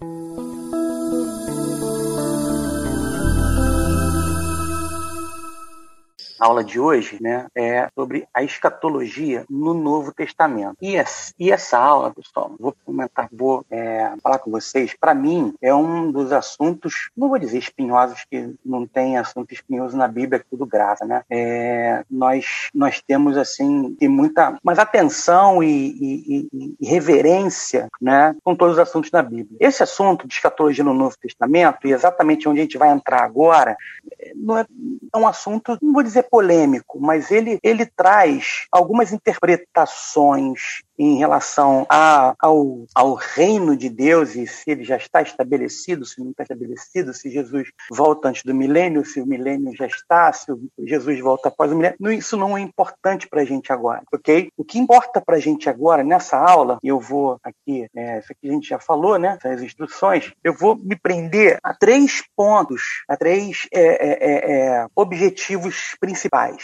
Thank you. A aula de hoje né, é sobre a escatologia no Novo Testamento. E essa, e essa aula, pessoal, vou comentar, vou é, falar com vocês, para mim é um dos assuntos, não vou dizer espinhosos, que não tem assunto espinhoso na Bíblia, é tudo graça, né? É, nós, nós temos, assim, tem muita mas atenção e, e, e, reverência né, com todos os assuntos da Bíblia. Esse assunto de escatologia no Novo Testamento, e exatamente onde a gente vai entrar agora, é, não é, é um assunto, não vou dizer polêmico, mas ele, ele traz algumas interpretações em relação a, ao, ao reino de Deus e se ele já está estabelecido, se não está estabelecido, se Jesus volta antes do milênio, se o milênio já está, se Jesus volta após o milênio. Isso não é importante para a gente agora, ok? O que importa para a gente agora, nessa aula, eu vou aqui, é, isso aqui a gente já falou, né? Essas instruções, eu vou me prender a três pontos, a três é, é, é, é objetivos principais.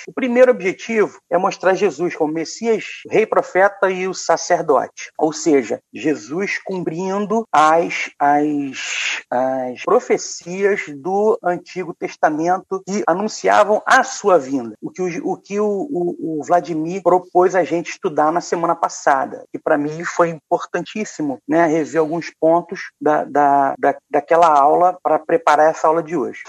O primeiro objetivo é mostrar Jesus como Messias, rei, profeta e o sacerdote. Ou seja, Jesus cumprindo as, as, as profecias do Antigo Testamento que anunciavam a sua vinda. O que o, o, que o, o, o Vladimir propôs a gente estudar na semana passada. E para mim foi importantíssimo né, rever alguns pontos da, da, da, daquela aula para preparar essa aula de hoje.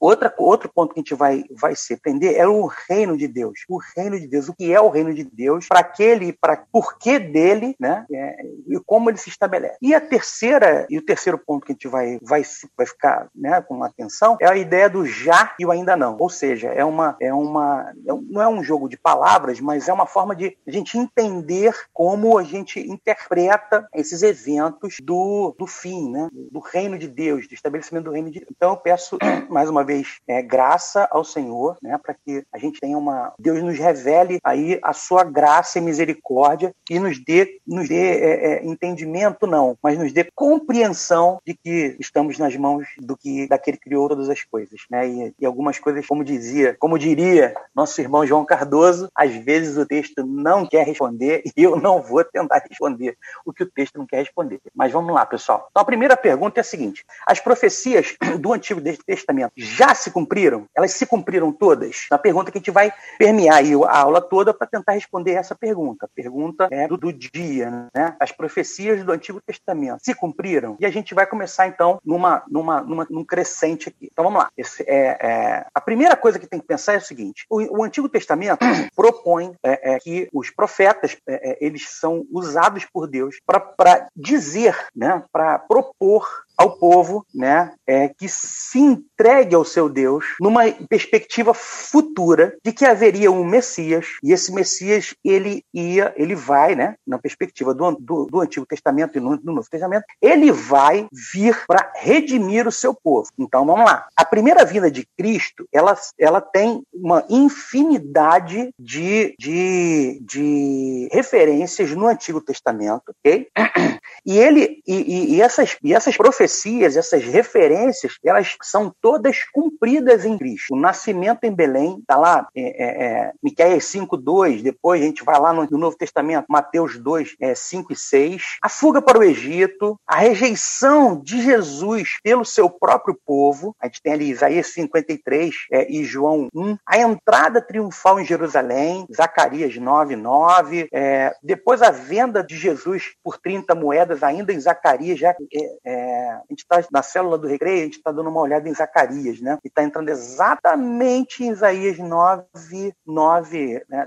Outra, outro ponto que a gente vai, vai se entender é o reino de Deus. O reino de Deus, o que é o reino de Deus, para aquele, para porquê dele, né? É, e como ele se estabelece. E a terceira, e o terceiro ponto que a gente vai, vai, vai ficar né, com atenção é a ideia do já e o ainda não. Ou seja, é uma, é uma, é não é um jogo de palavras, mas é uma forma de a gente entender como a gente interpreta esses eventos do, do fim, né? Do reino de Deus, do estabelecimento do reino de Deus. Então eu peço mais uma vez é, graça ao Senhor, né, para que a gente tenha uma Deus nos revele aí a sua graça e misericórdia e nos dê nos dê é, é, entendimento não, mas nos dê compreensão de que estamos nas mãos do que daquele que criou todas as coisas, né? E, e algumas coisas, como dizia, como diria nosso irmão João Cardoso, às vezes o texto não quer responder e eu não vou tentar responder o que o texto não quer responder. Mas vamos lá, pessoal. Então a primeira pergunta é a seguinte: as profecias do Antigo Testamento já se cumpriram? Elas se cumpriram todas? Uma pergunta que a gente vai permear a aula toda para tentar responder essa pergunta. Pergunta é do, do, dia, né? As profecias do Antigo Testamento se cumpriram? E a gente vai começar então numa, numa, numa num crescente aqui. Então vamos lá. Esse, é, é, a primeira coisa que tem que pensar é o seguinte: o, o Antigo Testamento propõe é, é, que os profetas é, eles são usados por Deus para dizer, né? Para propor ao povo, né, é, que se entregue ao seu Deus numa perspectiva futura de que haveria um Messias e esse Messias ele ia, ele vai, né, na perspectiva do, do, do Antigo Testamento e no, do Novo Testamento, ele vai vir para redimir o seu povo. Então vamos lá. A primeira vinda de Cristo, ela, ela tem uma infinidade de, de, de referências no Antigo Testamento, ok? E ele e, e, essas, e essas profecias, essas referências, elas são todas cumpridas em Cristo. O nascimento em Belém, está lá, é, é, é Miqueias 5, 2, depois a gente vai lá no, no Novo Testamento, Mateus 2, é, 5 e 6. A fuga para o Egito, a rejeição de Jesus pelo seu próprio povo, a gente tem ali Isaías 53 é, e João 1, a entrada triunfal em Jerusalém, Zacarias 9, 9, é, depois a venda de Jesus por 30 moedas ainda em Zacarias, já é, é, a gente está na célula do recreio, a gente está dando uma olhada em Zacarias, né? E está entrando exatamente em Isaías 9, 9, né?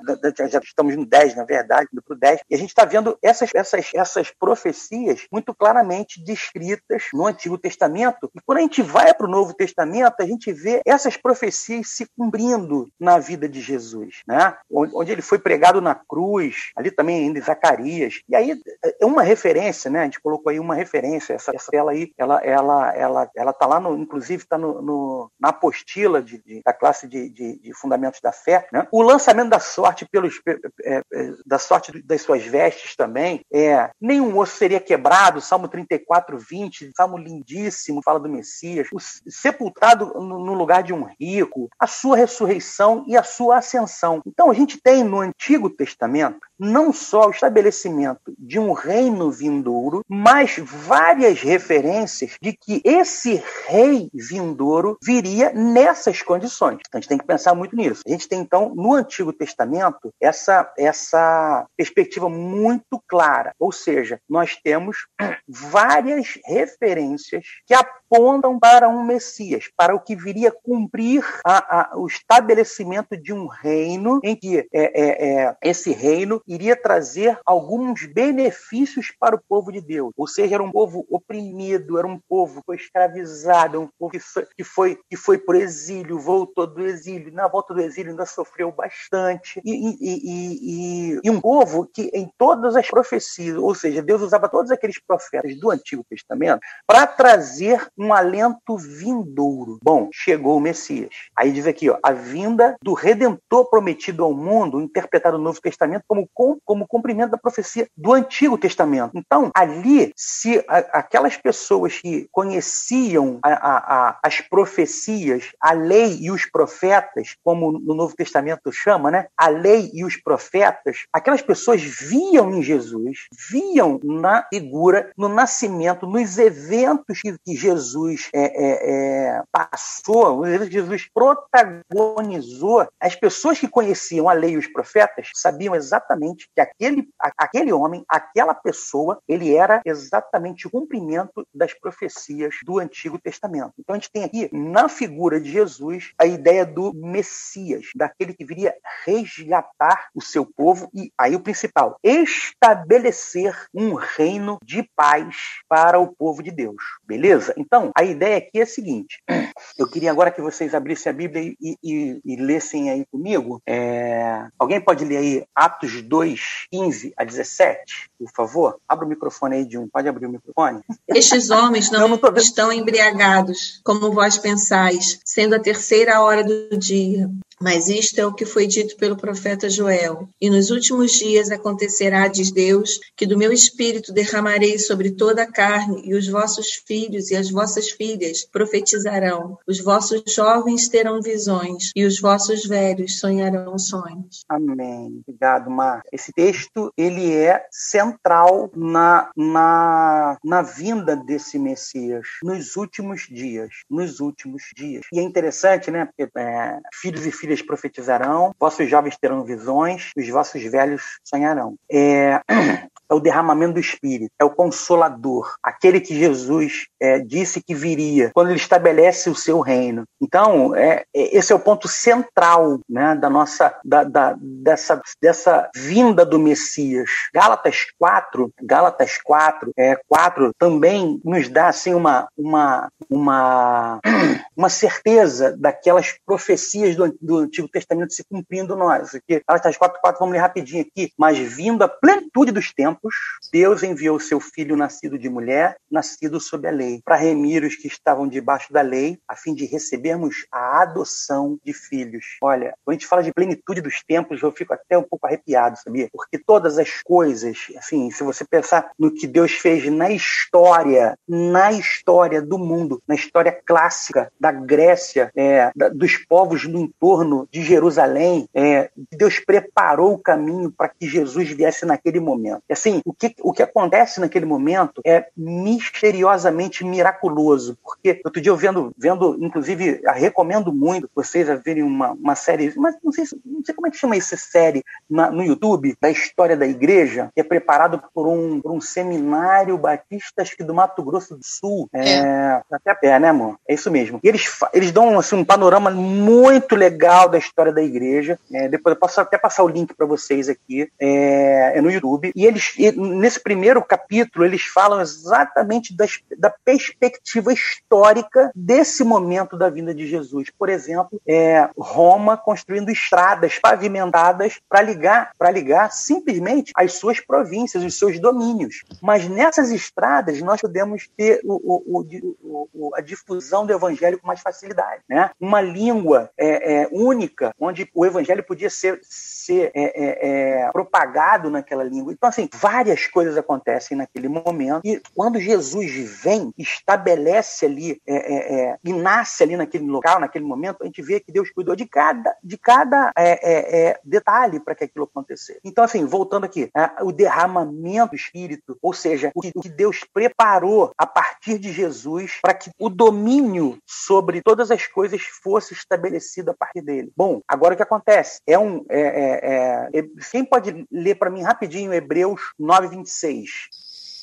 já estamos no 10, na verdade, indo para o 10, e a gente está vendo essas, essas, essas profecias muito claramente descritas no Antigo Testamento, e quando a gente vai para o Novo Testamento, a gente vê essas profecias se cumprindo na vida de Jesus, né? Onde ele foi pregado na cruz, ali também ainda em Zacarias, e aí é uma referência, né? A gente colocou aí uma referência, essa, essa tela aí, ela, ela, ela, ela tá lá no, inclusive está no, no, na apostila de, de da classe de, de, de, fundamentos da fé, né? O lançamento da sorte pelos, é, é, da sorte das suas vestes também, é, nenhum osso seria quebrado, Salmo 34, 20, Salmo lindíssimo, fala do Messias, o, sepultado no, no lugar de um rico, a sua ressurreição e a sua ascensão. Então a gente tem no Antigo Testamento não só o estabelecimento de um reino vindouro, mas várias referências de que esse rei vindouro viria nessas condições. Então, a gente tem que pensar muito nisso. A gente tem, então, no Antigo Testamento, essa, essa perspectiva muito clara. Ou seja, nós temos várias referências que apontam para um Messias, para o que viria cumprir a, a, o estabelecimento de um reino em que é, é, é, esse reino iria trazer alguns benefícios para o povo de Deus. Ou seja, era um povo oprimido, era um povo que foi escravizado, um povo que foi, que foi, que foi exílio, voltou do exílio, na volta do exílio ainda sofreu bastante. E, e, e, e, um povo que em todas as profecias, ou seja, Deus usava todos aqueles profetas do Antigo Testamento para trazer um alento vindouro. Bom, chegou o Messias. Aí diz aqui, ó, a vinda do Redentor prometido ao mundo, interpretado no Novo Testamento como, como cumprimento da profecia do Antigo Testamento. Então, ali, se a, aquelas pessoas que conheciam a, a, as profecias, a lei e os profetas, como no Novo Testamento chama, né? A lei e os profetas, aquelas pessoas viam em Jesus, viam na figura, no nascimento, nos eventos que, que Jesus é, é, é, passou, nos eventos que Jesus protagonizou, as pessoas que conheciam a lei e os profetas sabiam exatamente que aquele, aquele homem, aquela pessoa, ele era exatamente o cumprimento das profecias do Antigo Testamento. Então a gente tem aqui, na figura de Jesus, a ideia do Messias, daquele que viria resgatar o seu povo e, aí o principal, estabelecer um reino de paz para o povo de Deus. Beleza? Então, a ideia aqui é a seguinte: eu queria agora que vocês abrissem a Bíblia e, e, e lessem aí comigo. É... Alguém pode ler aí Atos 2, 15 a 17, por favor? Abra o microfone aí de um. Pode abrir o microfone? Estes homens não, não, não estão embriagados, como vós pensais, sendo a terceira hora do dia. Mas isto é o que foi dito pelo profeta Joel. E nos últimos dias acontecerá, diz Deus, que do meu espírito derramarei sobre toda a carne, e os vossos filhos e as vossas filhas profetizarão. Os vossos jovens terão visões, e os vossos velhos sonharão sonhos. Amém. Obrigado, Mar. Esse texto ele é central na, na, na vinda desse Messias nos últimos dias. Nos últimos dias. E é interessante, né? Porque é, filhos e filhas filhas profetizarão, vossos jovens terão visões, os vossos velhos sonharão. É, é o derramamento do Espírito, é o Consolador, aquele que Jesus é, disse que viria quando ele estabelece o seu reino. Então, é, é, esse é o ponto central né, da nossa, da, da, dessa, dessa vinda do Messias. Gálatas 4, Gálatas 4, é, 4 também nos dá assim, uma, uma, uma, uma certeza daquelas profecias do, do Antigo Testamento se cumprindo nós. Aqui, Gálatas 4, 4, vamos ler rapidinho aqui. Mas vindo a plenitude dos tempos, Deus enviou seu filho nascido de mulher, nascido sob a lei, para remir os que estavam debaixo da lei, a fim de recebermos a adoção de filhos. Olha, quando a gente fala de plenitude dos tempos, eu fico até um pouco arrepiado, sabia? Porque todas as coisas, assim, se você pensar no que Deus fez na história, na história do mundo, na história clássica da Grécia, é, da, dos povos do entorno de Jerusalém, é, Deus preparou o caminho para que Jesus viesse naquele momento. E, assim, o que, o que acontece naquele momento é misteriosamente miraculoso, porque outro dia eu vendo, vendo inclusive, recomendo muito vocês a verem uma, uma série, mas não sei, não sei como é que chama essa série na, no YouTube, da história da igreja, que é preparado por um, por um seminário batista, acho que do Mato Grosso do Sul, é, é. até a pé, né, amor? É isso mesmo. E eles, eles dão assim, um panorama muito legal da história da igreja, é, depois eu posso até passar o link para vocês aqui, é, é no YouTube, e eles, nesse primeiro capítulo, eles falam exatamente das, da perspectiva histórica desse momento da vinda de Jesus. Por exemplo, é, Roma construindo estradas pavimentadas para ligar, para ligar simplesmente as suas províncias, os seus domínios. Mas nessas estradas nós podemos ter o, o, o, a difusão do evangelho com mais facilidade. Né? Uma língua é, é, única, onde o evangelho podia ser, ser é, é, é propagado naquela língua. Então, assim, várias coisas acontecem naquele momento. E quando Jesus vem, estabelece ali é, é, é, e nasce ali naquele local, naquele momento, a gente vê que Deus cuidou de cada, de cada é, é, detalhe para que aquilo acontecesse. Então, assim, voltando aqui, o derramamento do Espírito, ou seja, o que, o que Deus preparou a partir de Jesus para que o domínio sobre todas as coisas fosse estabelecido a partir dele. Bom, agora o que acontece? É um. É, é, é, quem pode ler para mim rapidinho Hebreus 9, 26?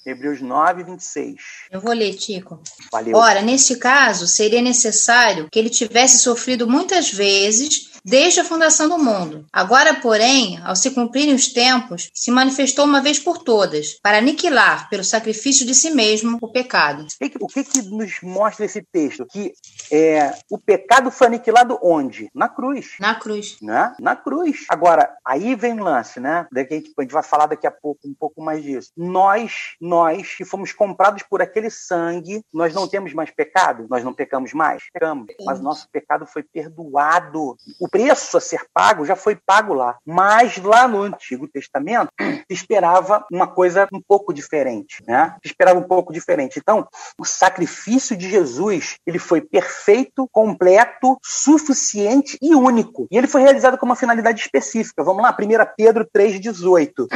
Hebreus 9, 26. Eu vou ler, Tico. Valeu. Ora, neste caso, seria necessário que ele tivesse sofrido muitas vezes desde a fundação do mundo. Agora, porém, ao se cumprirem os tempos, se manifestou uma vez por todas, para aniquilar, pelo sacrifício de si mesmo, o pecado. O que, que nos mostra esse texto? Que é, o pecado foi aniquilado onde? Na cruz. Na cruz. Né? Na cruz. Agora, aí vem o lance, né? Daqui a gente, a gente vai falar daqui a pouco um pouco mais disso. Nós, nós que fomos comprados por aquele sangue, nós não temos mais pecado? Nós não pecamos mais? Pecamos. Mas nosso pecado foi perdoado. O preço a ser pago já foi pago lá. Mas lá no Antigo Testamento esperava uma coisa um pouco diferente, né? Esperava um pouco diferente. Então, o sacrifício de Jesus, ele foi perfeito, completo, suficiente e único. E ele foi realizado com uma finalidade específica. Vamos lá, 1 Pedro 3:18.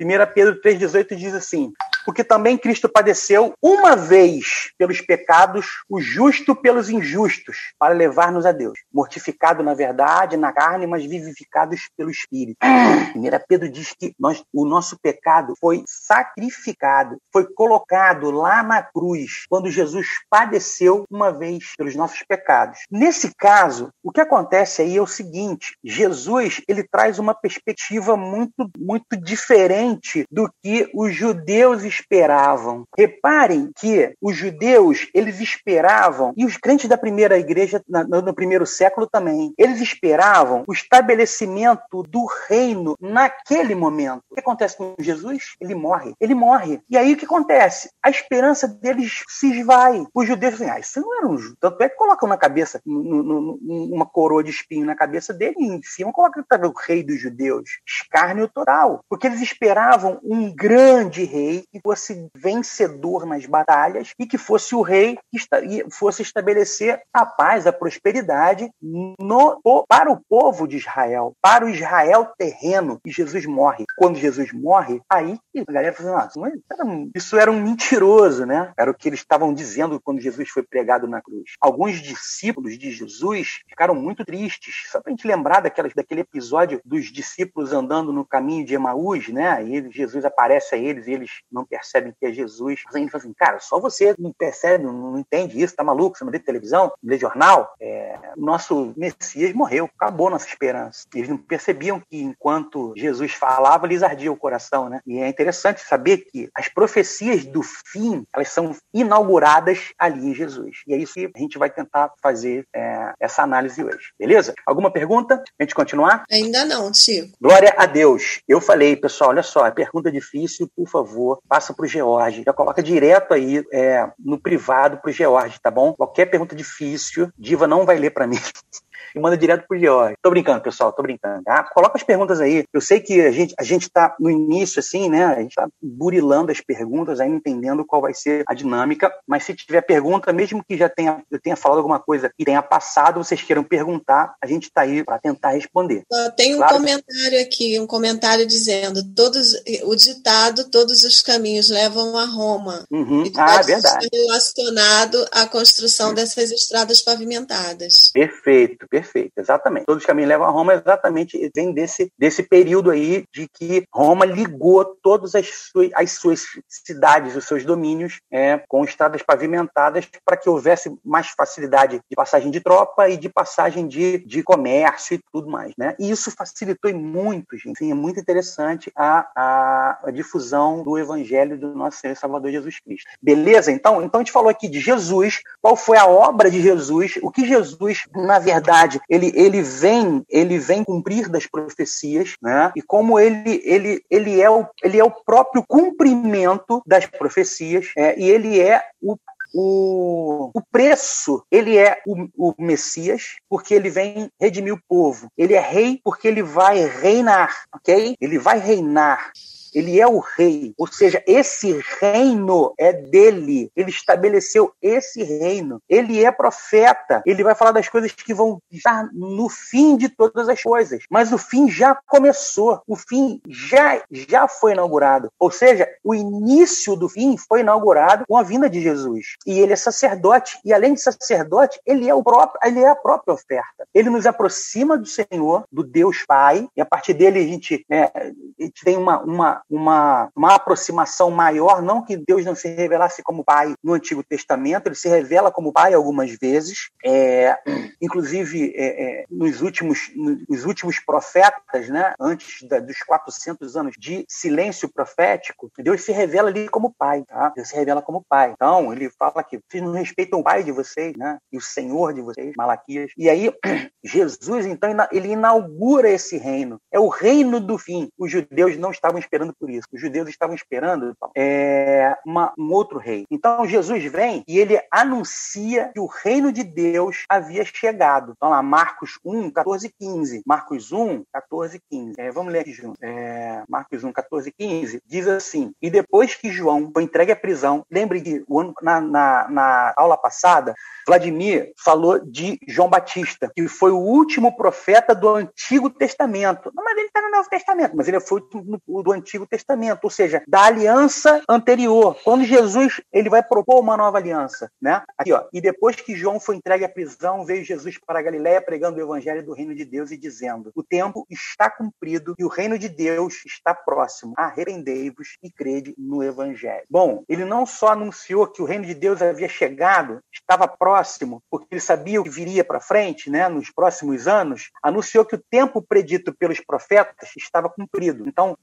1 Pedro 3:18 diz assim: porque também Cristo padeceu uma vez pelos pecados, o justo pelos injustos, para levar-nos a Deus. Mortificado na verdade, na carne, mas vivificados pelo Espírito. Primeira Pedro diz que nós, o nosso pecado foi sacrificado, foi colocado lá na cruz, quando Jesus padeceu uma vez pelos nossos pecados. Nesse caso, o que acontece aí é o seguinte: Jesus ele traz uma perspectiva muito, muito diferente do que os judeus esperavam. Reparem que os judeus, eles esperavam, e os crentes da primeira igreja, no primeiro século também, eles esperavam o estabelecimento do reino naquele momento. O que acontece com Jesus? Ele morre. Ele morre. E aí o que acontece? A esperança deles se esvai. Os judeus dizem, ah, isso não era um. Tanto é que colocam na cabeça, uma coroa de espinho na cabeça dele, e em cima colocam o rei dos judeus. Escárnio total. Porque eles esperavam um grande rei que fosse vencedor nas batalhas e que fosse o rei que fosse estabelecer a paz, a prosperidade no, para o povo de Israel, para o Israel terreno. E Jesus morre. Quando Jesus morre, aí a galera fala assim, ah, isso era um mentiroso, né? Era o que eles estavam dizendo quando Jesus foi pregado na cruz. Alguns discípulos de Jesus ficaram muito tristes. Só para a gente lembrar daquela, daquele episódio dos discípulos andando no caminho de Emaús, né? E Jesus aparece a eles e eles não percebem que é Jesus. Mas ele fala assim, cara, só você não percebe, não entende isso, tá maluco? Você não vê televisão, lê jornal? É, nosso Messias morreu, acabou nossa esperança. Eles não percebiam que enquanto Jesus falava, lhes ardia o coração, né? E é interessante saber que as profecias do fim, elas são inauguradas ali em Jesus. E é isso que a gente vai tentar fazer é, essa análise hoje. Beleza? Alguma pergunta? A gente continuar? Ainda não, Chico. Glória a Deus. Eu falei, pessoal, olha só, é pergunta difícil, por favor, passa para o George. Já coloca direto aí é, no privado para o George, tá bom? Qualquer pergunta difícil, Diva não vai ler para mim. e manda direto pro George. Tô brincando, pessoal, tô brincando. Tá? Coloca as perguntas aí. Eu sei que a gente, a gente tá no início, assim, né? A gente tá burilando as perguntas, ainda entendendo qual vai ser a dinâmica. Mas se tiver pergunta, mesmo que já tenha, eu tenha falado alguma coisa e tenha passado, vocês queiram perguntar, a gente tá aí para tentar responder. Tem um claro. comentário aqui, um comentário dizendo: todos, o ditado, todos os caminhos levam a Roma. Uhum. Ah, é verdade. Relacionado à construção dessas estradas pavimentadas. Perfeito, perfeito perfeito, exatamente. Todos os caminhos levam a Roma, exatamente, vem desse, desse período aí de que Roma ligou todas as suas, as suas cidades, os seus domínios, é, com estradas pavimentadas para que houvesse mais facilidade de passagem de tropa e de passagem de, de comércio e tudo mais, né? E isso facilitou muito, gente. Sim, é muito interessante a, a, a difusão do evangelho do nosso Senhor e Salvador Jesus Cristo. Beleza? Então, então a gente falou aqui de Jesus, qual foi a obra de Jesus, o que Jesus, na verdade, verdade, ele, ele vem ele vem cumprir das profecias, né? E como ele ele ele é o ele é o próprio cumprimento das profecias, é, e ele é o o, o preço, ele é o, o, Messias, porque ele vem redimir o povo. Ele é rei porque ele vai reinar, ok? Ele vai reinar. Ele é o rei. Ou seja, esse reino é dele. Ele estabeleceu esse reino. Ele é profeta. Ele vai falar das coisas que vão estar no fim de todas as coisas. Mas o fim já começou. O fim já, já foi inaugurado. Ou seja, o início do fim foi inaugurado com a vinda de Jesus. E ele é sacerdote. E além de sacerdote, ele é, o próprio, ele é a própria oferta. Ele nos aproxima do Senhor, do Deus Pai. E a partir dele a gente, né, a gente tem uma, uma, uma, uma aproximação maior. Não que Deus não se revelasse como Pai no Antigo Testamento. Ele se revela como Pai algumas vezes. É, inclusive, é, é, nos, últimos, nos últimos profetas, né, antes da, dos 400 anos de silêncio profético, Deus se revela ali como pai, tá? Deus se revela como pai. Então, ele fala que vocês não respeitam o pai de vocês, né? E o Senhor de vocês, Malaquias. E aí, Jesus, então, ele inaugura esse reino. É o reino do fim. Os judeus não estavam esperando por isso. Os judeus estavam esperando é, uma, um outro rei. Então, Jesus vem e ele anuncia que o reino de Deus havia chegado. Então, lá, Marcos 1, 14 15. Marcos 1, 14 15. É, vamos ler aqui junto. É, Marcos 1, 14 15. Diz assim: E depois que João foi entregue à prisão, lembre que na, na, na aula passada, Vladimir falou de João Batista, que foi o último profeta do Antigo Testamento. Não, mas ele está no Novo Testamento, mas ele foi do, do Antigo Testamento, ou seja, da aliança anterior. Quando Jesus ele vai propor uma nova aliança, né? Aqui, ó. E depois que João foi entregue à prisão, veio Jesus para a Galiléia pregando o evangelho do reino de Deus e dizendo: O tempo está cumprido e o reino de Deus está próximo. Arrependei-vos e crede no evangelho. Bom, ele não só anunciou que o reino de Deus havia chegado, estava próximo porque ele sabia o que viria para frente, né, nos próximos anos, anunciou que o tempo predito pelos profetas estava cumprido. Então,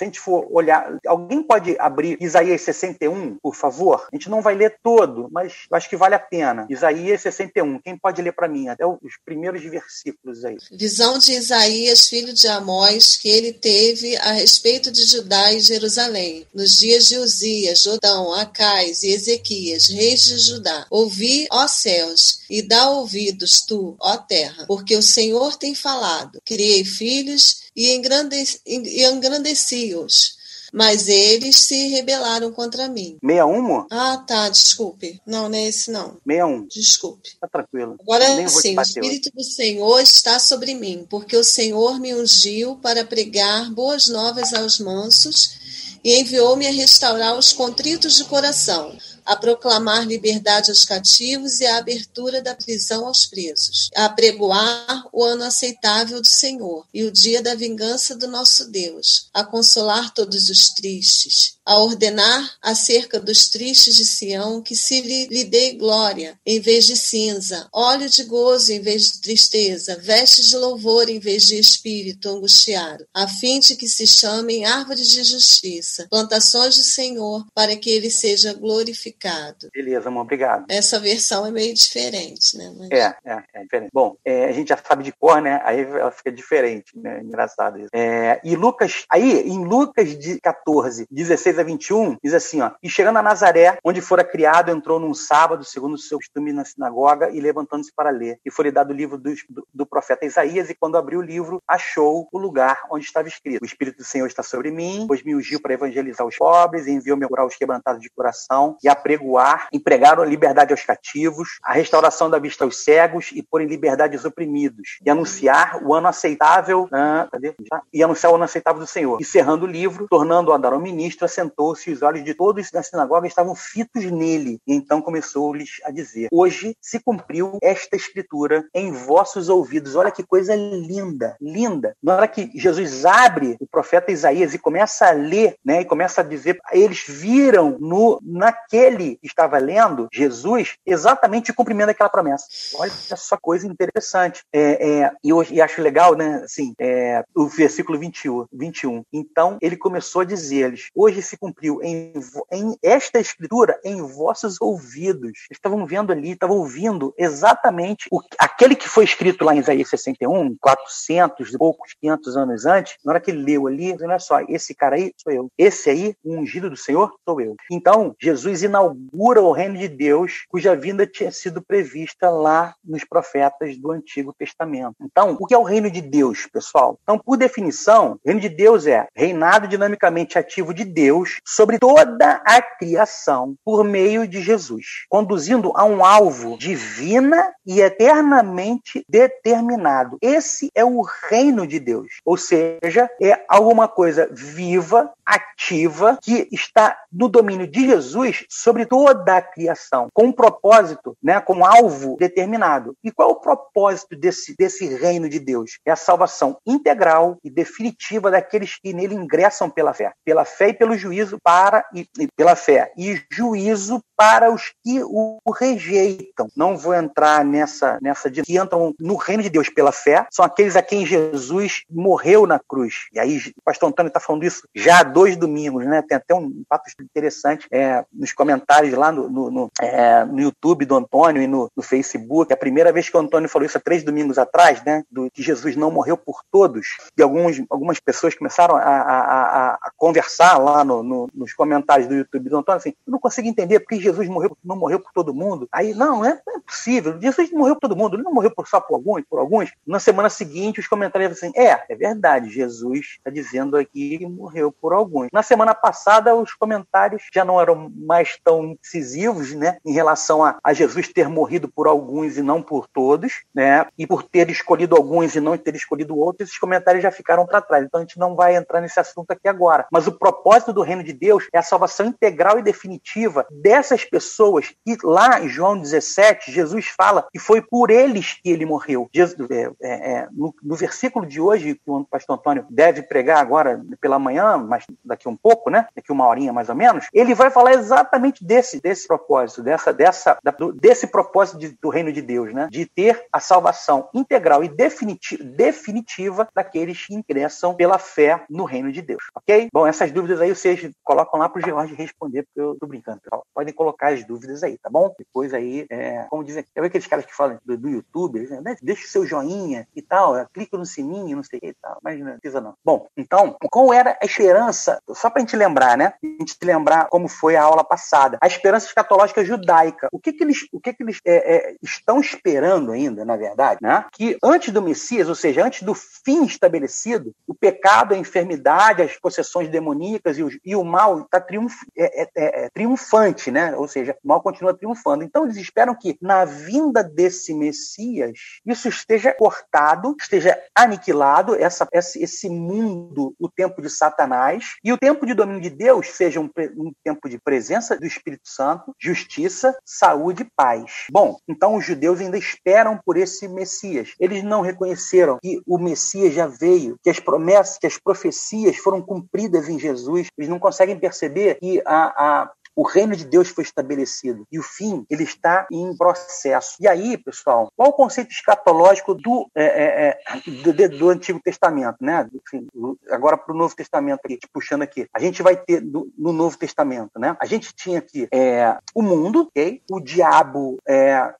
se a gente for olhar, alguém pode abrir Isaías 61, por favor? A gente não vai ler todo, mas acho que vale a pena. Isaías 61, quem pode ler para mim? Até os primeiros versículos aí. Visão de Isaías, filho de Amós, que ele teve a respeito de Judá e Jerusalém, nos dias de Uzias, Jodão, Acais e Ezequias, reis de Judá. Ouvi, ó céus, e dá ouvidos tu, ó terra, porque o Senhor tem falado. Criei filhos e engrandeci-os mas eles se rebelaram contra mim. 61? Ah, tá, desculpe. Não, não é esse não. 61. Desculpe. Tá tranquilo. Agora sim, o Espírito do Senhor está sobre mim, porque o Senhor me ungiu para pregar boas novas aos mansos e enviou-me a restaurar os contritos de coração a proclamar liberdade aos cativos e a abertura da prisão aos presos, a pregoar o ano aceitável do Senhor e o dia da vingança do nosso Deus, a consolar todos os tristes, a ordenar acerca dos tristes de Sião que se lhe, lhe dê glória em vez de cinza, óleo de gozo em vez de tristeza, vestes de louvor em vez de espírito angustiado, a fim de que se chamem árvores de justiça, plantações do Senhor, para que ele seja glorificado. Beleza, amor, obrigado. Essa versão é meio diferente, né? Mas... É, é, é diferente. Bom, é, a gente já sabe de cor, né? Aí ela fica diferente, né? Engraçado isso. É, e Lucas, aí em Lucas de 14, 16 a 21, diz assim, ó, e chegando a Nazaré, onde fora criado, entrou num sábado, segundo o seu costume na sinagoga, e levantando-se para ler. E foi-lhe dado o livro do, do, profeta Isaías, e quando abriu o livro, achou o lugar onde estava escrito, o Espírito do Senhor está sobre mim, pois me ungiu para evangelizar os pobres, e enviou-me a curar os quebrantados de coração, e a pregoar, empregar a liberdade aos cativos, a restauração da vista aos cegos, e pôr em liberdade os oprimidos, e anunciar o ano aceitável, ah, cadê? E anunciar o ano aceitável do Senhor. Encerrando o livro, tornando-o a dar ao ministro, sentou-se e os olhos de todos na sinagoga estavam fitos nele. E então começou-lhes a dizer: Hoje se cumpriu esta escritura em vossos ouvidos. Olha que coisa linda, linda. Na hora que Jesus abre o profeta Isaías e começa a ler, né, e começa a dizer, eles viram no naquele que estava lendo Jesus exatamente o cumprimento daquela promessa. Olha só coisa interessante. É, é, e, eu, e acho legal, né, assim, é, o versículo 21, 21. Então ele começou a dizer-lhes: Hoje se cumpriu em, em esta escritura em vossos ouvidos. Estavam vendo ali, estavam ouvindo exatamente o, aquele que foi escrito lá em Isaías 61, 400 e poucos, 500 anos antes. Na hora que ele leu ali, olha só, esse cara aí sou eu. Esse aí, o ungido do Senhor, sou eu. Então, Jesus inaugura o reino de Deus, cuja vinda tinha sido prevista lá nos profetas do Antigo Testamento. Então, o que é o reino de Deus, pessoal? Então, por definição, o reino de Deus é reinado dinamicamente ativo de Deus sobre toda a criação por meio de Jesus, conduzindo a um alvo divina e eternamente determinado. Esse é o reino de Deus, ou seja, é alguma coisa viva, ativa, que está no domínio de Jesus sobre toda a criação, com um propósito, né, com um alvo determinado. E qual é o propósito desse, desse reino de Deus? É a salvação integral e definitiva daqueles que nele ingressam pela fé, pela fé e pelo juízo para e, e pela fé e juízo para os que o rejeitam. Não vou entrar nessa nessa que entram no reino de Deus pela fé, são aqueles a quem Jesus morreu na cruz. E aí o pastor Antônio está falando isso já há dois domingos, né? Tem até um fato interessante é, nos comentários lá no, no, no, é, no, YouTube do Antônio e no, no Facebook. A primeira vez que o Antônio falou isso há três domingos atrás, né? Do, que Jesus não morreu por todos. E alguns, algumas pessoas começaram a, a, a, a conversar lá nos comentários do YouTube do Antônio assim: eu não consigo entender porque Jesus morreu, não morreu por todo mundo. Aí, não, é, é possível. Jesus morreu por todo mundo, ele não morreu por, só por alguns, por alguns. Na semana seguinte, os comentários assim: é, é verdade, Jesus está dizendo aqui que morreu por alguns. Na semana passada, os comentários já não eram mais tão incisivos, né, em relação a, a Jesus ter morrido por alguns e não por todos, né, e por ter escolhido alguns e não ter escolhido outros, esses comentários já ficaram para trás. Então a gente não vai entrar nesse assunto aqui agora. Mas o propósito do reino de Deus é a salvação integral e definitiva dessas pessoas. E lá em João 17, Jesus fala que foi por eles que ele morreu. Jesus, é, é, é, no, no, versículo de hoje, que o pastor Antônio deve pregar agora pela manhã, mas daqui um pouco, né? Daqui uma horinha mais ou menos, ele vai falar exatamente desse, desse propósito, dessa, dessa, da, desse propósito de, do reino de Deus, né? De ter a salvação integral e definitiva, definitiva daqueles que ingressam pela fé no reino de Deus, ok? Bom, essas dúvidas aí vocês colocam lá para o George responder, porque eu tô brincando, pessoal. Podem colocar as dúvidas aí, tá bom? Depois aí, é, como dizem, eu vejo aqueles caras que falam do, do YouTube, né? deixa o seu joinha e tal, é, clica no sininho, não sei o que e tal, mas não precisa não. Bom, então, qual era a esperança, só para a gente lembrar, né? A gente lembrar como foi a aula passada, a esperança escatológica judaica. O que que eles, o que que eles é, é, estão esperando ainda, na verdade, né? Que antes do Messias, ou seja, antes do fim estabelecido, o pecado, a enfermidade, as possessões demoníacas e o, e o mal está triunf, é, é, é, é, triunfante, né? Ou seja, o mal continua triunfando. Então eles esperam que na vinda desse Messias isso esteja cortado, esteja aniquilado, essa, esse mundo, o tempo de Satanás, e o tempo de domínio de Deus seja um, um tempo de presença do Espírito Santo, justiça, saúde e paz. Bom, então os judeus ainda esperam por esse Messias. Eles não reconheceram que o Messias já veio, que as promessas, que as profecias foram cumpridas em Jesus. Eles não conseguem perceber que a, a o reino de Deus foi estabelecido e o fim ele está em processo. E aí, pessoal, qual o conceito escatológico do, é, é, é do, do, Antigo Testamento, né? Enfim, agora para o Novo Testamento aqui, puxando aqui, a gente vai ter no, no Novo Testamento, né? A gente tinha aqui é, o mundo, ok? O diabo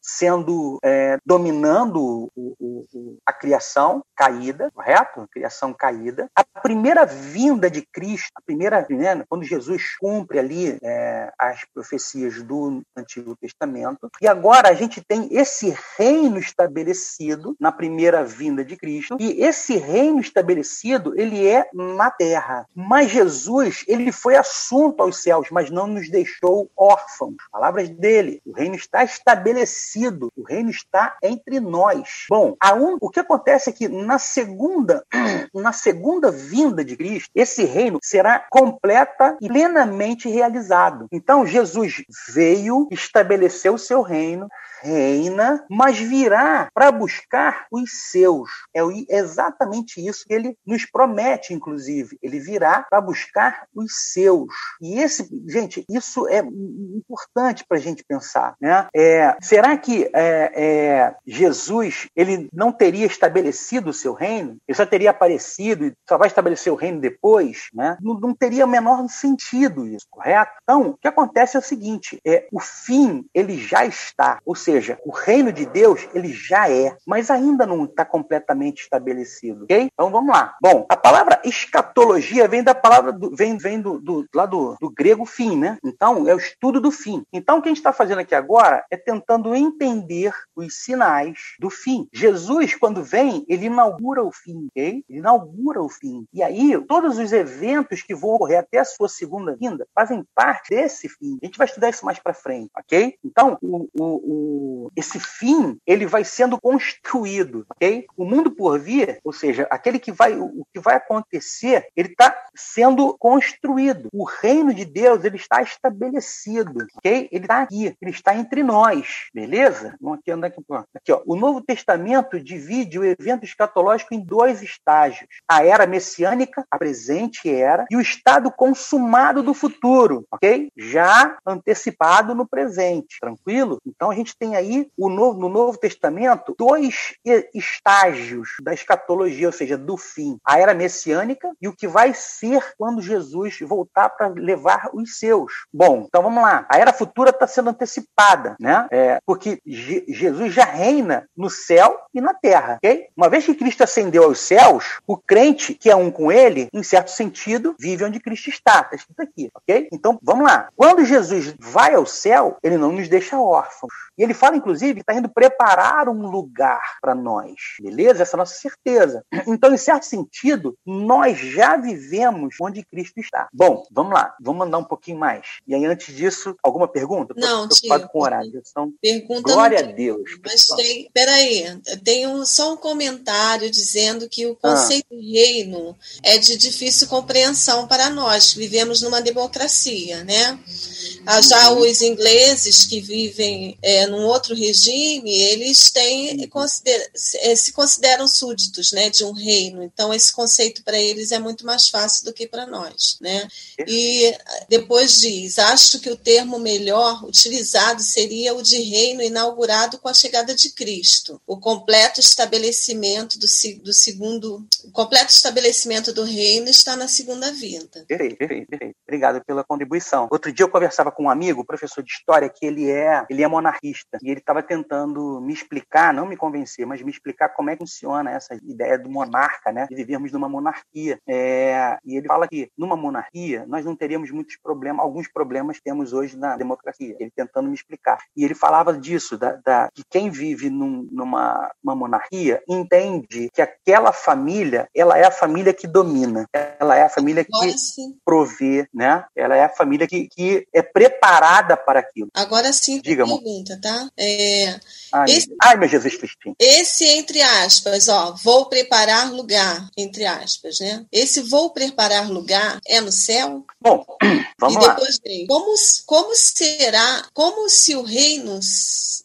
sendo dominando o, o, a criação caída, correto? Criação caída. A primeira vinda de Cristo, a primeira, né, quando Jesus cumpre ali é, as profecias do Antigo Testamento. E agora a gente tem esse reino estabelecido na primeira vinda de Cristo. E esse reino estabelecido, ele é na terra. Mas Jesus, ele foi assunto aos céus, mas não nos deixou órfãos. Palavras dele. O reino está estabelecido. O reino está entre nós. Bom, um, o que acontece é que na segunda, na segunda vinda de Cristo, esse reino será completa e plenamente realizado. Então, Jesus veio, estabeleceu o seu reino, reina, mas virá para buscar os seus. É exatamente isso que ele nos promete, inclusive. Ele virá para buscar os seus. E esse, gente, isso é importante para a gente pensar. Né? É, será que é, é, Jesus ele não teria estabelecido o seu reino? Ele só teria aparecido e só vai estabelecer o reino depois? Né? Não, não teria o menor sentido isso, correto? Então, que acontece é o seguinte: é, o fim ele já está, ou seja, o reino de Deus, ele já é, mas ainda não está completamente estabelecido, ok? Então vamos lá. Bom, a palavra escatologia vem da palavra, do, vem, vem do, do, lá do, do grego fim, né? Então, é o estudo do fim. Então, o que a gente está fazendo aqui agora é tentando entender os sinais do fim. Jesus, quando vem, ele inaugura o fim, ok? Ele inaugura o fim. E aí, todos os eventos que vão ocorrer até a sua segunda vinda fazem parte desse fim. A gente vai estudar isso mais para frente, ok? Então, o, o, esse fim ele vai sendo construído, ok? O mundo por vir, ou seja, aquele que vai, o que vai acontecer, ele está sendo construído. O reino de Deus ele está estabelecido, ok? Ele está aqui, ele está entre nós, beleza? Vamos aqui andar aqui, aqui ó. O Novo Testamento divide o evento escatológico em dois estágios: a era messiânica, a presente era, e o estado consumado do futuro, ok? Já antecipado no presente, tranquilo? Então a gente tem aí o novo, no Novo Testamento dois estágios da escatologia, ou seja, do fim. A era messiânica e o que vai ser quando Jesus voltar para levar os seus. Bom, então vamos lá. A era futura está sendo antecipada, né? É, porque Je Jesus já reina no céu e na terra, ok? Uma vez que Cristo ascendeu aos céus, o crente que é um com ele, em certo sentido, vive onde Cristo está. Está escrito aqui, ok? Então vamos lá. Quando Jesus vai ao céu, ele não nos deixa órfãos. E ele fala, inclusive, que está indo preparar um lugar para nós, beleza? Essa é a nossa certeza. Então, em certo sentido, nós já vivemos onde Cristo está. Bom, vamos lá, vamos mandar um pouquinho mais. E aí, antes disso, alguma pergunta? Não, tio. com o horário. Então, pergunta glória a Deus. Mas tem, peraí, tem um, só um comentário dizendo que o conceito ah. de reino é de difícil compreensão para nós, vivemos numa democracia, né? Ah, já os ingleses que vivem é, num outro regime, eles têm considera eh, se consideram súditos, né, de um reino. Então esse conceito para eles é muito mais fácil do que para nós, né? E depois diz, acho que o termo melhor utilizado seria o de reino inaugurado com a chegada de Cristo, o completo estabelecimento do, do segundo, o completo estabelecimento do reino está na segunda vinda. Obrigado pela contribuição. Outro dia eu conversava com um amigo, professor de história, que ele é, ele é monarquista e ele estava tentando me explicar, não me convencer, mas me explicar como é que funciona essa ideia do monarca, né? De vivermos numa monarquia. É, e ele fala que numa monarquia nós não teríamos muitos problemas, alguns problemas temos hoje na democracia. Ele tentando me explicar. E ele falava disso, da, da que quem vive num, numa monarquia entende que aquela família, ela é a família que domina, ela é a família que provê, né? Ela é a família que, que é preparada para aquilo. Agora sim, Diga, pergunta, tá? É, ai, esse, ai, meu Jesus Cristinho. Esse, entre aspas, ó, vou preparar lugar, entre aspas, né? Esse vou preparar lugar é no céu? Bom, vamos e depois lá. Vem, como, como será, como se o reino,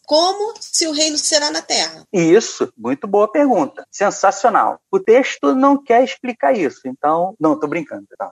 como se o reino será na terra? Isso, muito boa pergunta. Sensacional. O texto não quer explicar isso, então, não, tô brincando. Tá?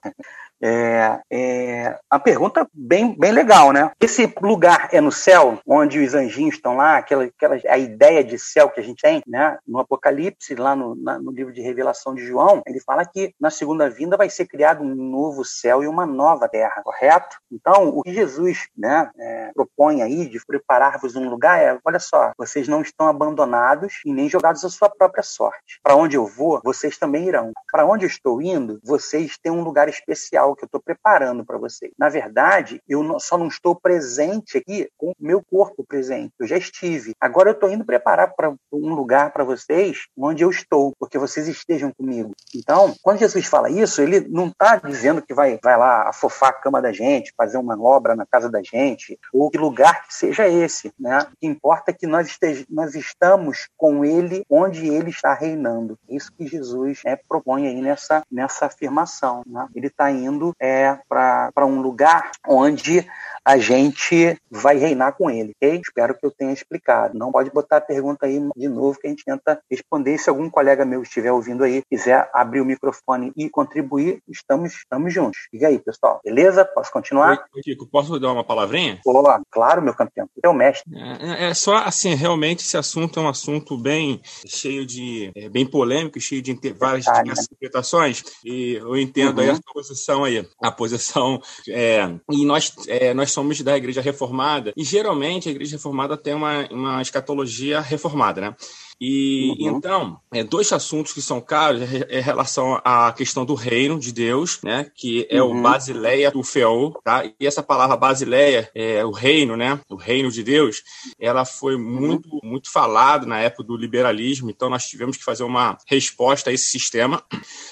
É, é, a pergunta bem, bem legal, né? Esse lugar é no céu, onde os anjinhos estão lá, aquela, aquela a ideia de céu que a gente tem, né? No Apocalipse, lá no, na, no livro de Revelação de João, ele fala que na segunda vinda vai ser criado um novo céu e uma nova terra, correto? Então, o que Jesus, né, é, propõe aí de preparar-vos um lugar é, olha só, vocês não estão abandonados e nem jogados à sua própria sorte. Para onde eu vou, vocês também irão. Para onde eu estou indo, vocês têm um lugar especial que eu estou preparando para vocês. Na verdade, eu só não estou presente aqui com o meu corpo presente. Eu já estive. Agora eu estou indo preparar para um lugar para vocês onde eu estou, porque vocês estejam comigo. Então, quando Jesus fala isso, ele não está dizendo que vai, vai lá afofar a cama da gente, fazer uma obra na casa da gente, ou que lugar que seja esse. Né? O que importa é que nós, estej, nós estamos com ele onde ele está reinando. Isso que Jesus né, propõe aí nessa, nessa afirmação. Né? Ele está indo indo é, para um lugar onde a gente vai reinar com ele, ok? Espero que eu tenha explicado. Não pode botar a pergunta aí de novo que a gente tenta responder. Se algum colega meu estiver ouvindo aí, quiser abrir o microfone e contribuir, estamos, estamos juntos. Diga aí, pessoal. Beleza? Posso continuar? Oi, posso dar uma palavrinha? Olá, claro, meu campeão. Você é o mestre. É, é, só assim, realmente esse assunto é um assunto bem cheio de. É, bem polêmico, cheio de várias Detalhe, né? interpretações. E eu entendo uhum. aí a posição aí. A posição. É, e nós, é, nós somos da Igreja Reformada, e geralmente a Igreja Reformada tem uma, uma escatologia reformada, né? E uhum. então, é, dois assuntos que são caros é, é relação à questão do reino de Deus, né? Que é uhum. o Basileia do Feol, tá? E essa palavra Basileia, é o reino, né? O reino de Deus, ela foi muito, uhum. muito falado na época do liberalismo, então nós tivemos que fazer uma resposta a esse sistema.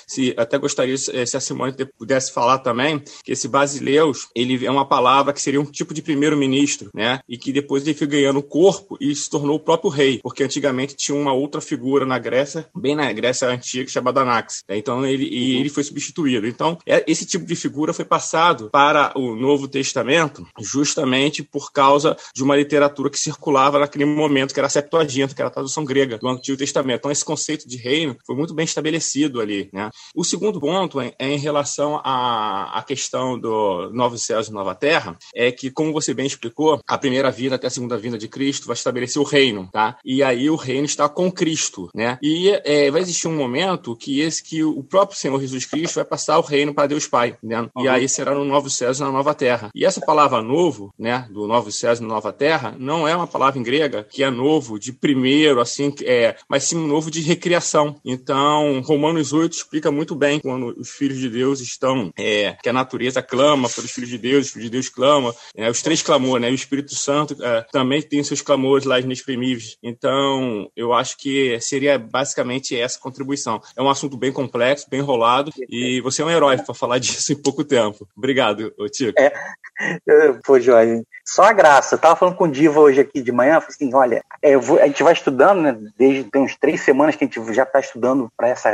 Se, até gostaria se a Simone pudesse falar também que esse Basileus, ele é uma palavra que seria um tipo de primeiro-ministro, né? E que depois ele foi ganhando corpo e se tornou o próprio rei, porque antigamente tinha uma outra figura na Grécia, bem na Grécia antiga, chamada Anax. Né? Então ele, e ele foi substituído. Então é, esse tipo de figura foi passado para o Novo Testamento justamente por causa de uma literatura que circulava naquele momento, que era a Septuaginta, que era a tradução grega do Antigo Testamento. Então esse conceito de reino foi muito bem estabelecido ali. Né? O segundo ponto é, é em relação à, à questão do Novos Céus e Nova Terra, é que, como você bem explicou, a primeira vinda até a segunda vinda de Cristo vai estabelecer o reino, tá? E aí o reino está com Cristo, né? E é, vai existir um momento que esse que o próprio Senhor Jesus Cristo vai passar o reino para Deus Pai, né? Uhum. E aí será no novo céu e na nova terra. E essa palavra novo, né, do novo céu e nova terra, não é uma palavra em grega que é novo de primeiro, assim, é, mas sim novo de recriação. Então, Romanos 8 explica muito bem quando os filhos de Deus estão, é, que a natureza clama pelos filhos de Deus, os filhos de Deus clamam, é, os três clamores, né? O Espírito Santo é, também tem seus clamores lá inexprimíveis. Então, eu acho que seria basicamente essa contribuição. É um assunto bem complexo, bem enrolado, e você é um herói para falar disso em pouco tempo. Obrigado, Tico. É, pô, Jorge, só a graça. Eu tava falando com o Diva hoje aqui de manhã, falei assim, olha, é, vou, a gente vai estudando, né, desde tem uns três semanas que a gente já está estudando para essa,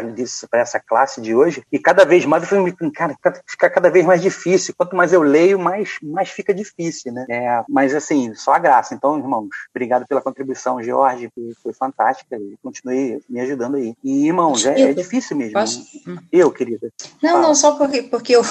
essa classe de hoje, e cada vez mais eu falei, cara, fica cada vez mais difícil. Quanto mais eu leio, mais, mais fica difícil, né? É, mas assim, só a graça. Então, irmãos, obrigado pela contribuição, Jorge, foi, foi fantástica continue me ajudando aí. E, irmãos, é, é difícil mesmo. Posso? Eu, querida. Não, Fala. não, só porque, porque o,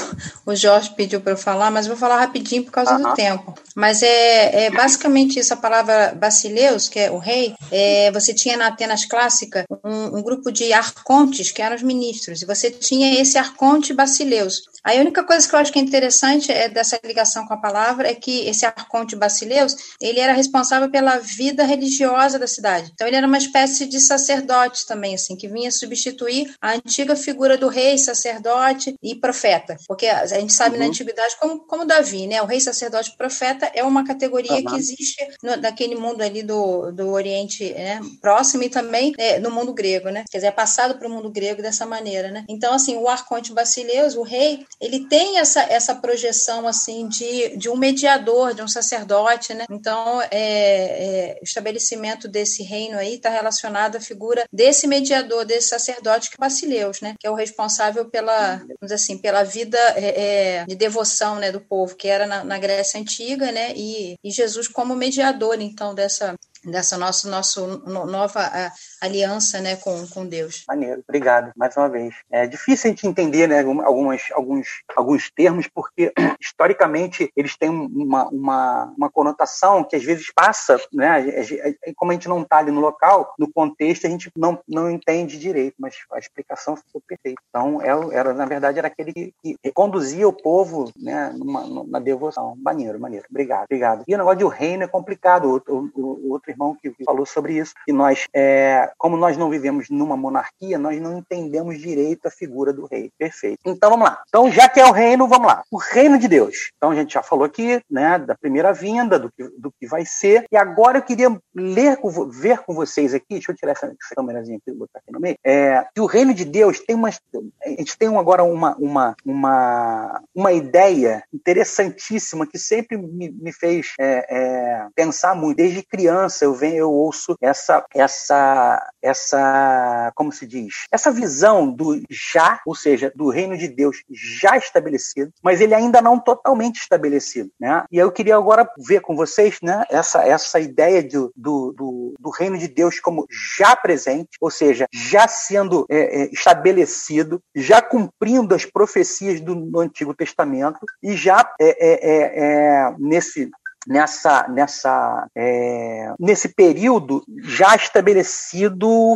o Jorge pediu para eu falar, mas vou falar rapidinho por causa uh -huh. do tempo. Mas é, é basicamente isso, a palavra Basileus, que é o rei, é, você tinha na Atenas clássica um, um, grupo de arcontes, que eram os ministros, e você tinha esse arconte Basileus. A única coisa que eu acho que é interessante é dessa ligação com a palavra é que esse arconte Basileus, ele era responsável pela vida religiosa da cidade. Então ele era uma espécie de sacerdote também, assim, que vinha substituir a antiga figura do rei, sacerdote e profeta. Porque a gente sabe uhum. na antiguidade como, como Davi, né? O rei, sacerdote e profeta é uma categoria que existe no, naquele mundo ali do, do Oriente né? próximo e também é, no mundo grego, né? Quer dizer, é passado para o mundo grego dessa maneira, né? Então, assim, o arconte Basileus, o rei, ele tem essa, essa projeção assim de, de um mediador, de um sacerdote, né? Então, é, é, o estabelecimento desse reino aí está relacionado à figura desse mediador, desse sacerdote que é Basileus, né? Que é o responsável pela, vamos assim, pela vida é, é, de devoção, né, do povo, que era na, na Grécia antiga, né? E, e Jesus como mediador, então, dessa dessa nossa nosso nova aliança né, com, com Deus. Maneiro, obrigado mais uma vez. É difícil a gente entender né, algumas, alguns, alguns termos, porque historicamente eles têm uma, uma, uma conotação que às vezes passa, né, como a gente não está ali no local, no contexto a gente não, não entende direito, mas a explicação ficou perfeita. Então, era, era na verdade, era aquele que, que conduzia o povo né, numa, numa devoção. Maneiro, maneiro. Obrigado, obrigado. E o negócio do reino é complicado. O, o, o outro irmão que falou sobre isso, que nós, é, como nós não vivemos numa monarquia, nós não entendemos direito a figura do rei. Perfeito. Então vamos lá. Então, já que é o reino, vamos lá. O reino de Deus. Então a gente já falou aqui, né, da primeira vinda, do que, do que vai ser. E agora eu queria ler ver com vocês aqui, deixa eu tirar essa, essa câmerazinha aqui, botar aqui no meio, é, que o reino de Deus tem uma. A gente tem agora uma, uma, uma, uma ideia interessantíssima que sempre me, me fez é, é, pensar muito. Desde criança, eu venho, eu ouço essa, essa, essa, como se diz, essa visão do já, ou seja, do reino de Deus já estabelecido, mas ele ainda não totalmente estabelecido, né? E eu queria agora ver com vocês, né, essa, essa ideia do, do, do, do reino de Deus como já presente, ou seja, já sendo é, é, estabelecido, já cumprindo as profecias do, do Antigo Testamento e já é, é, é, é nesse nessa, nessa, é, nesse período já estabelecido o,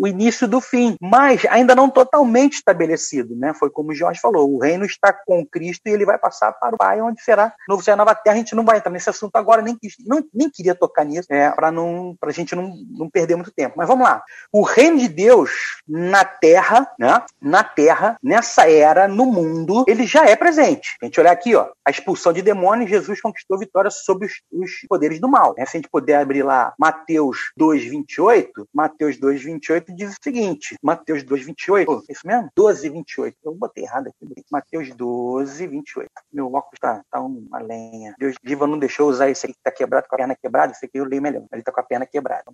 o, início do fim, mas ainda não totalmente estabelecido, né? Foi como o Jorge falou, o reino está com Cristo e ele vai passar para o Pai, onde será novo céu nova terra. A gente não vai entrar nesse assunto agora, nem, não, nem queria tocar nisso, é, para não, a gente não, não perder muito tempo. Mas vamos lá. O reino de Deus na terra, né? Na terra, nessa era, no mundo, ele já é presente. A gente olhar aqui, ó, a expulsão de demônios, Jesus conquistou vitória vitória sobre os, os poderes do mal. Né? Se a gente puder abrir lá Mateus 2,28, Mateus 2,28 diz o seguinte: Mateus 2,28, é isso mesmo? 12, 28. Eu botei errado aqui. Mateus 12, 28. Meu óculos tá, tá uma lenha. Deus viva não deixou usar esse aqui que tá quebrado, com a perna quebrada. Esse aqui eu leio melhor. Ele tá com a perna quebrada.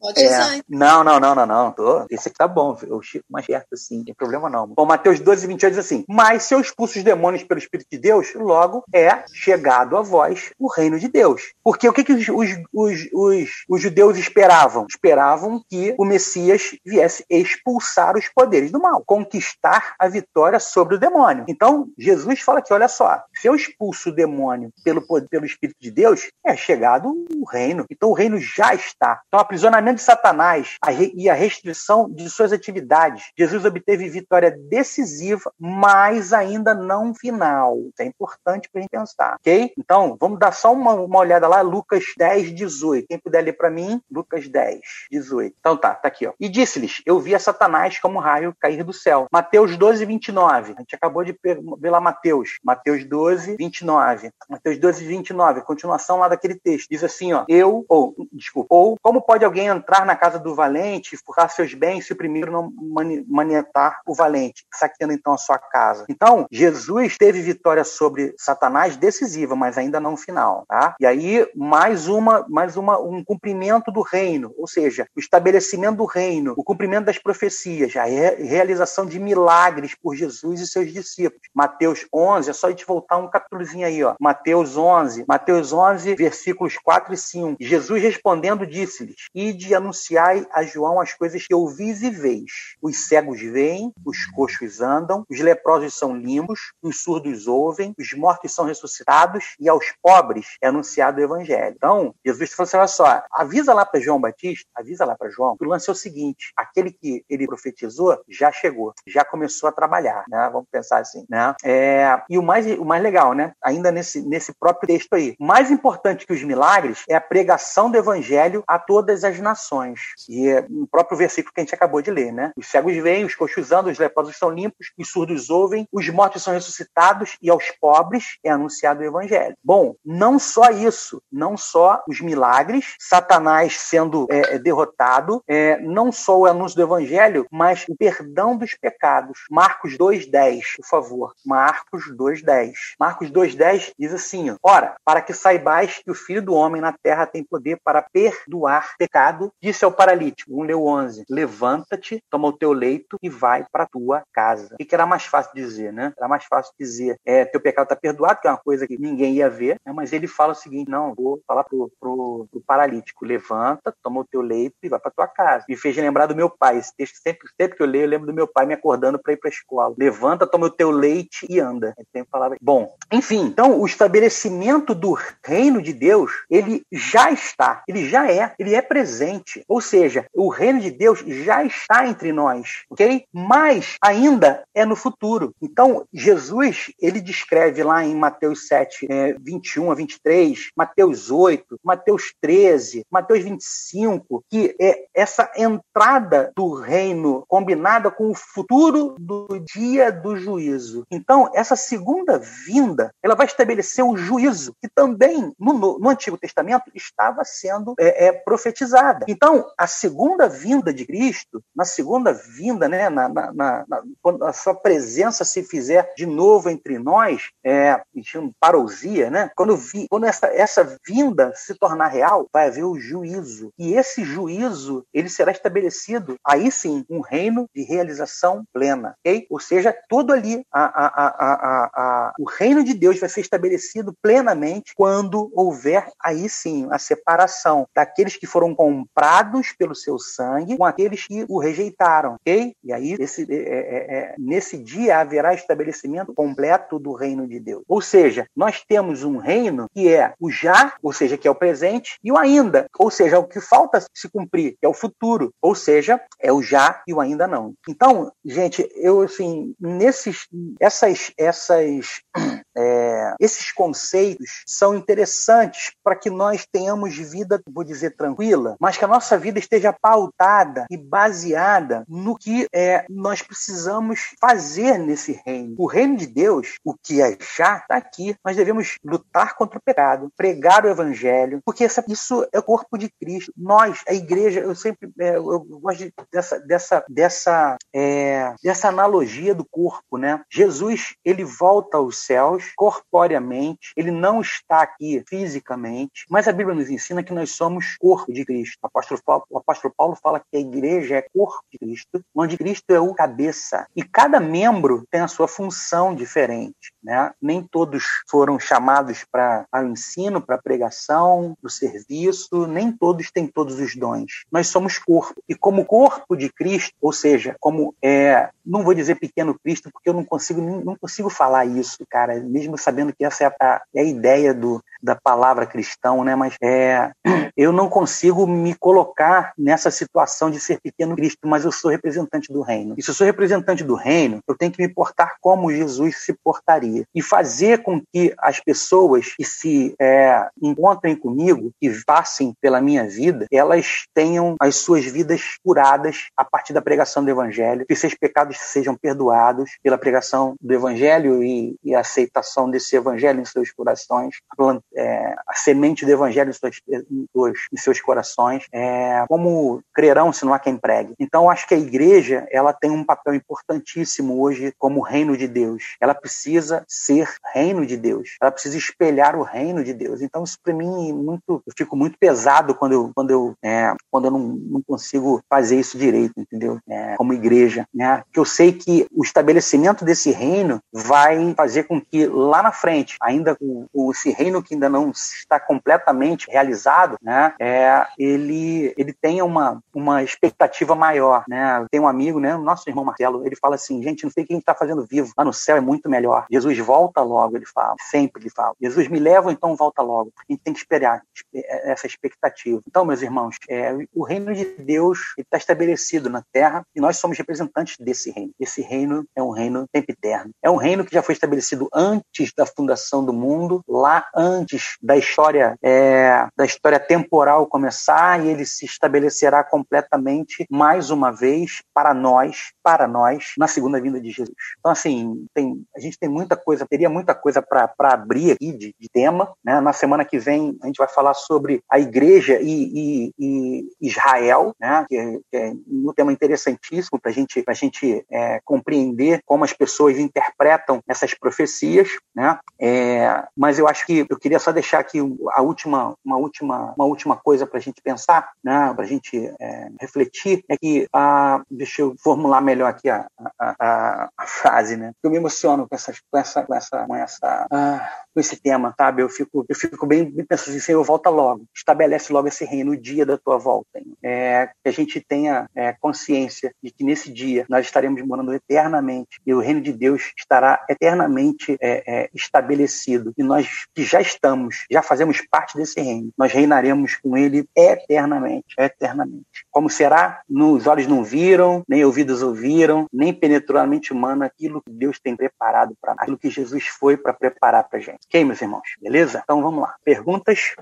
Pode é, Não, não, não, não, não. Tô. Esse aqui tá bom. Eu chico mais perto assim, não tem problema não. Bom, Mateus 12, 28 diz assim: Mas se eu expulso os demônios pelo Espírito de Deus, logo é chegado a vós o reino de Deus. Porque o que, que os, os, os, os, os judeus esperavam? Esperavam que o Messias viesse expulsar os poderes do mal, conquistar a vitória sobre o demônio. Então, Jesus fala que, olha só, se eu expulso o demônio pelo, pelo Espírito de Deus, é chegado o reino. Então, o reino já está. Então, o aprisionamento de Satanás a re, e a restrição de suas atividades, Jesus obteve vitória decisiva, mas ainda não final. Isso é importante para a gente pensar, ok? Então, vamos dar só uma, uma olhada lá, Lucas 10, 18. Quem puder ler para mim, Lucas 10, 18. Então tá, tá aqui, ó. E disse-lhes: Eu via Satanás como raio cair do céu. Mateus 12, 29. A gente acabou de ver lá Mateus. Mateus 12, 29. Mateus 12, 29. Continuação lá daquele texto. Diz assim, ó. Eu, ou, desculpa, ou como pode alguém entrar na casa do valente, furtar seus bens se o primeiro não manietar o valente, saqueando então a sua casa? Então, Jesus teve vitória sobre Satanás decisiva, mas ainda não final. Tá? E aí, mais uma, mais uma, um cumprimento do reino, ou seja, o estabelecimento do reino, o cumprimento das profecias, a re realização de milagres por Jesus e seus discípulos. Mateus 11, é só a gente voltar um capítulozinho aí, ó. Mateus 11, Mateus 11, versículos 4 e 5. Jesus respondendo disse-lhes: Ide anunciai a João as coisas que ouvis e veis. Os cegos veem, os coxos andam, os leprosos são limpos, os surdos ouvem, os mortos são ressuscitados e aos pobres é anunciado o evangelho. Então, Jesus falou assim: olha só, avisa lá para João Batista, avisa lá para João, que o lance é o seguinte: aquele que ele profetizou já chegou, já começou a trabalhar, né? Vamos pensar assim, né? É, e o mais, o mais legal, né? Ainda nesse, nesse próprio texto aí, mais importante que os milagres é a pregação do evangelho a todas as nações. E é no próprio versículo que a gente acabou de ler, né? Os cegos veem, os coxos andam, os leprosos são limpos, os surdos ouvem, os mortos são ressuscitados e aos pobres é anunciado o evangelho. Bom, não só isso, não só os milagres, Satanás sendo é, é, derrotado, é, não só o anúncio do evangelho, mas o perdão dos pecados. Marcos 2,10, por favor. Marcos 2,10. Marcos 2,10 diz assim: Ora, para que saibais que o Filho do Homem na terra tem poder para perdoar pecado, disse ao paralítico, 1 Leu 11: Levanta-te, toma o teu leito e vai para tua casa. O que era mais fácil dizer, né? Era mais fácil dizer: é, teu pecado está perdoado, que é uma coisa que ninguém ia ver, né? mas ele fala o seguinte: não, vou falar pro, pro, pro paralítico: levanta, toma o teu leito e vai para tua casa. Me fez lembrar do meu pai. Esse texto, sempre, sempre que eu leio, eu lembro do meu pai me acordando para ir para a escola. Levanta, toma o teu leite e anda. Tem palavra. Bom, enfim, então o estabelecimento do reino de Deus, ele já está, ele já é, ele é presente. Ou seja, o reino de Deus já está entre nós, ok? Mas ainda é no futuro. Então, Jesus, ele descreve lá em Mateus 7, é, 21 a 23, Mateus 8, Mateus 13, Mateus 25, que é essa entrada do reino combinada com o futuro do dia do juízo. Então, essa segunda vinda, ela vai estabelecer o juízo, que também no, no Antigo Testamento estava sendo é, é, profetizada. Então, a segunda vinda de Cristo, na segunda vinda, né, na, na, na, quando a sua presença se fizer de novo entre nós, é, parousia, né? Quando, vi, quando essa, essa vinda se tornar real, vai haver o juízo. E esse juízo, ele será estabelecido, aí sim, um reino de realização plena, ok? Ou seja, todo ali, a, a, a, o reino de Deus vai ser estabelecido plenamente quando houver, aí sim, a separação daqueles que foram comprados pelo seu sangue com aqueles que o rejeitaram, ok? E aí, esse, é, é, é, nesse dia haverá estabelecimento completo do reino de Deus. Ou seja, nós temos um reino que é o já, ou seja, que é o presente, e o ainda, ou seja, o que falta se cumprir, que é o futuro, ou seja, é o já e o ainda não. Então, gente, eu assim, nesses, essas, essas é, esses conceitos são interessantes para que nós tenhamos vida, vou dizer, tranquila, mas que a nossa vida esteja pautada e baseada no que é, nós precisamos fazer nesse reino. O reino de Deus, o que é já, está aqui. Nós devemos lutar contra o pecado, pregar o evangelho, porque essa, isso é o corpo de Cristo. Nós, a igreja, eu sempre é, eu gosto de, dessa, dessa, dessa, é, dessa analogia do corpo, né? Jesus, ele volta aos céus corporeamente, ele não está aqui fisicamente, mas a Bíblia nos ensina que nós somos corpo de Cristo. O apóstolo Paulo, o apóstolo Paulo fala que a igreja é corpo de Cristo, onde Cristo é o cabeça. E cada membro tem a sua função diferente. Né? Nem todos foram chamados para o ensino, para a pregação, para o serviço, nem todos têm todos os dons. Nós somos corpo. E como corpo de Cristo, ou seja, como é, não vou dizer pequeno Cristo, porque eu não consigo, não consigo falar isso, cara mesmo sabendo que essa é a, é a ideia do, da palavra cristão, né? Mas é, eu não consigo me colocar nessa situação de ser pequeno Cristo, mas eu sou representante do reino. E se eu sou representante do reino, eu tenho que me portar como Jesus se portaria e fazer com que as pessoas que se é, encontrem comigo, que passem pela minha vida, elas tenham as suas vidas curadas a partir da pregação do Evangelho, que seus pecados sejam perdoados pela pregação do Evangelho e, e a aceitação desse Evangelho em seus corações, é, a semente do evangelho em seus, em seus corações, é, como crerão se não há quem pregue. Então, acho que a igreja ela tem um papel importantíssimo hoje como reino de Deus. Ela precisa ser reino de Deus. Ela precisa espelhar o reino de Deus. Então, isso para mim muito, eu fico muito pesado quando eu quando eu é, quando eu não, não, consigo fazer isso direito, entendeu? É, como igreja, né? Que eu sei que o estabelecimento desse reino vai fazer com que lá na frente, ainda com, esse reino que ainda não está completamente realizado, né, é, ele, ele tenha uma, uma expectativa maior. Né? Tem um amigo, né, nosso irmão Marcelo, ele fala assim: gente, não sei o que a gente está fazendo vivo. Lá no céu é muito melhor. Jesus volta logo, ele fala. Sempre ele fala. Jesus me leva, então volta logo. A gente tem que esperar essa expectativa. Então, meus irmãos, é, o reino de Deus está estabelecido na terra e nós somos representantes desse reino. Esse reino é um reino tempo eterno. É um reino que já foi estabelecido antes da fundação do mundo, lá antes da história é, da história temporal começar e ele se estabelecerá completamente mais uma vez para nós, para nós na segunda vinda de Jesus. Então assim, tem, a gente tem muita coisa, teria muita coisa para abrir aqui de, de, tema. Né? Na semana que vem a gente vai falar sobre a igreja e, e, e Israel, né? que, é, que é um tema interessantíssimo para gente, a gente é, compreender como as pessoas interpretam essas profecias. Né? É, mas eu acho que eu queria só deixar aqui a última, uma última, uma última coisa para a gente pensar, né, para a gente é, refletir, é que, a, deixa eu formular melhor aqui a, a, frase, né? Eu me emociono com, essas, com essa, com essa, com essa, ah, com esse tema, sabe? Eu fico, eu fico bem, bem pensando assim, Senhor, volta logo, estabelece logo esse reino, o dia da tua volta. É, que a gente tenha é, consciência de que nesse dia nós estaremos morando eternamente e o reino de Deus estará eternamente é, é estabelecido e nós que já estamos, já fazemos parte desse reino. Nós reinaremos com ele eternamente, eternamente. Como será? Nos olhos não viram, nem ouvidos ouviram, nem penetrou a mente humana aquilo que Deus tem preparado para nós, aquilo que Jesus foi para preparar para gente. Ok, meus irmãos? Beleza? Então vamos lá. Perguntas?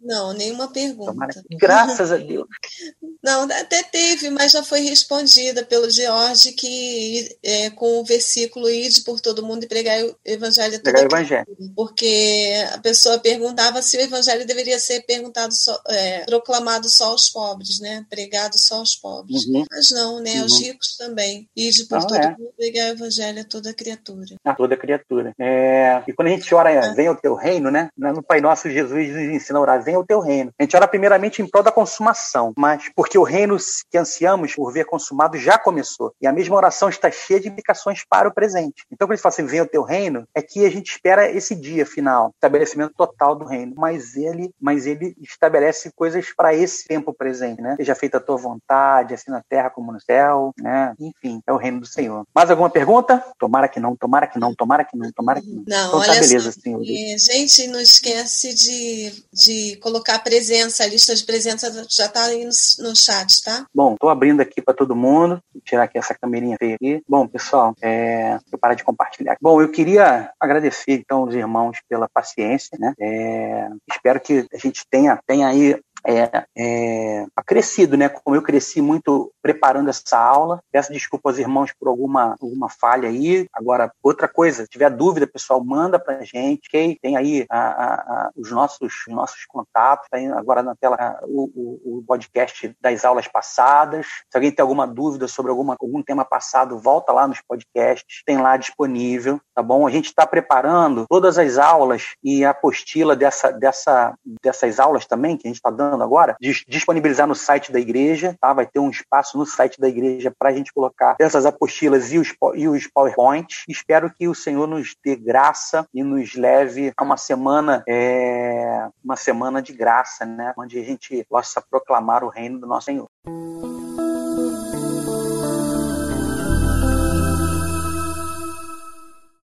Não, nenhuma pergunta. Tomara. Graças a Deus. Não, até teve, mas já foi respondida pelo George que é, com o versículo ide por todo mundo e pregar o evangelho pregar o evangelho. Porque a pessoa perguntava se o evangelho deveria ser perguntado só, é, proclamado só aos pobres, né? Pregado só aos pobres. Uhum. Mas não, né? Uhum. Aos ricos também. Ide por não, todo é. mundo pregar o evangelho a toda criatura. A toda criatura. É... E quando a gente ora, ah. venha o teu reino, né? No Pai Nosso, Jesus nos ensina a orar, venha o teu reino. A gente ora primeiramente em prol da consumação, mas porque o reino que ansiamos por ver consumado já começou. E a mesma oração está cheia de implicações para o presente. Então, quando a gente fala assim, venha o teu reino, é que a gente espera esse dia final, estabelecimento total do reino. Mas ele, mas ele estabelece coisas para esse tempo presente, né? Seja feita a tua vontade, assim na terra como no céu, né? Enfim, é o reino do Senhor. Mais alguma pergunta? Tomara que não, tomara que não, tomara que não, tomara que não. Não, então, tá, olha beleza, só, senhor. Gente, não esquece de, de colocar a presença, a lista de presença já está aí no, no chat, tá? Bom, estou abrindo aqui para todo mundo. Vou tirar aqui essa câmerinha feia aqui. Bom, pessoal, é, eu parar de compartilhar. Bom, eu queria agradecer então os irmãos pela paciência, né? É, espero que a gente tenha, tenha aí é, é, crescido, né? Como eu cresci muito preparando essa aula. Peço desculpa aos irmãos por alguma, alguma falha aí. Agora, outra coisa, se tiver dúvida, pessoal, manda pra gente. Okay? Tem aí a, a, a, os, nossos, nossos contatos, tá agora na tela o, o, o, podcast das aulas passadas. Se alguém tem alguma dúvida sobre alguma, algum tema passado, volta lá nos podcasts, tem lá disponível, tá bom? A gente está preparando todas as aulas e a apostila dessa, dessa, dessas aulas também, que a gente está dando agora, disponibilizar no site da igreja, tá? Vai ter um espaço no site da igreja para a gente colocar essas apostilas e os, e os PowerPoints. Espero que o Senhor nos dê graça e nos leve a uma semana, é, uma semana de graça, né? Onde a gente possa proclamar o reino do nosso Senhor.